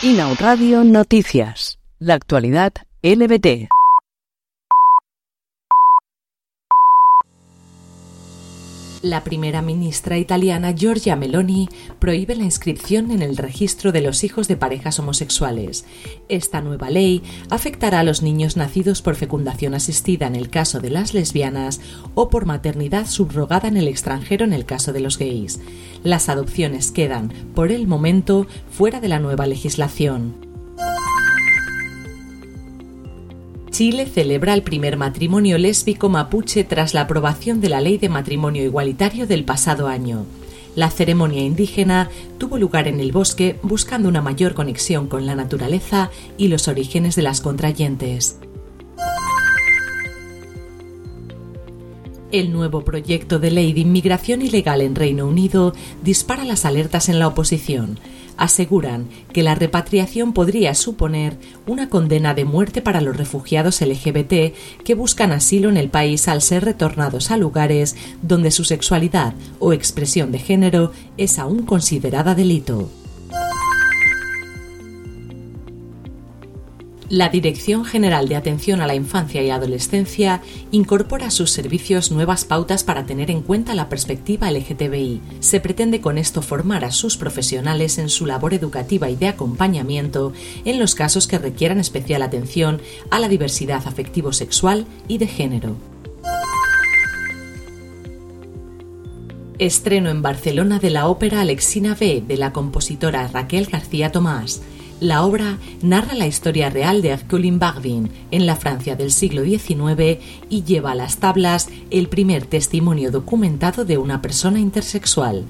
Inau Radio Noticias. La actualidad LBT. La primera ministra italiana Giorgia Meloni prohíbe la inscripción en el registro de los hijos de parejas homosexuales. Esta nueva ley afectará a los niños nacidos por fecundación asistida en el caso de las lesbianas o por maternidad subrogada en el extranjero en el caso de los gays. Las adopciones quedan, por el momento, fuera de la nueva legislación. Chile celebra el primer matrimonio lésbico mapuche tras la aprobación de la Ley de Matrimonio Igualitario del pasado año. La ceremonia indígena tuvo lugar en el bosque buscando una mayor conexión con la naturaleza y los orígenes de las contrayentes. El nuevo proyecto de ley de inmigración ilegal en Reino Unido dispara las alertas en la oposición aseguran que la repatriación podría suponer una condena de muerte para los refugiados LGBT que buscan asilo en el país al ser retornados a lugares donde su sexualidad o expresión de género es aún considerada delito. La Dirección General de Atención a la Infancia y Adolescencia incorpora a sus servicios nuevas pautas para tener en cuenta la perspectiva LGTBI. Se pretende con esto formar a sus profesionales en su labor educativa y de acompañamiento en los casos que requieran especial atención a la diversidad afectivo-sexual y de género. Estreno en Barcelona de la ópera Alexina B de la compositora Raquel García Tomás. La obra narra la historia real de Herculine Barvin en la Francia del siglo XIX y lleva a las tablas el primer testimonio documentado de una persona intersexual.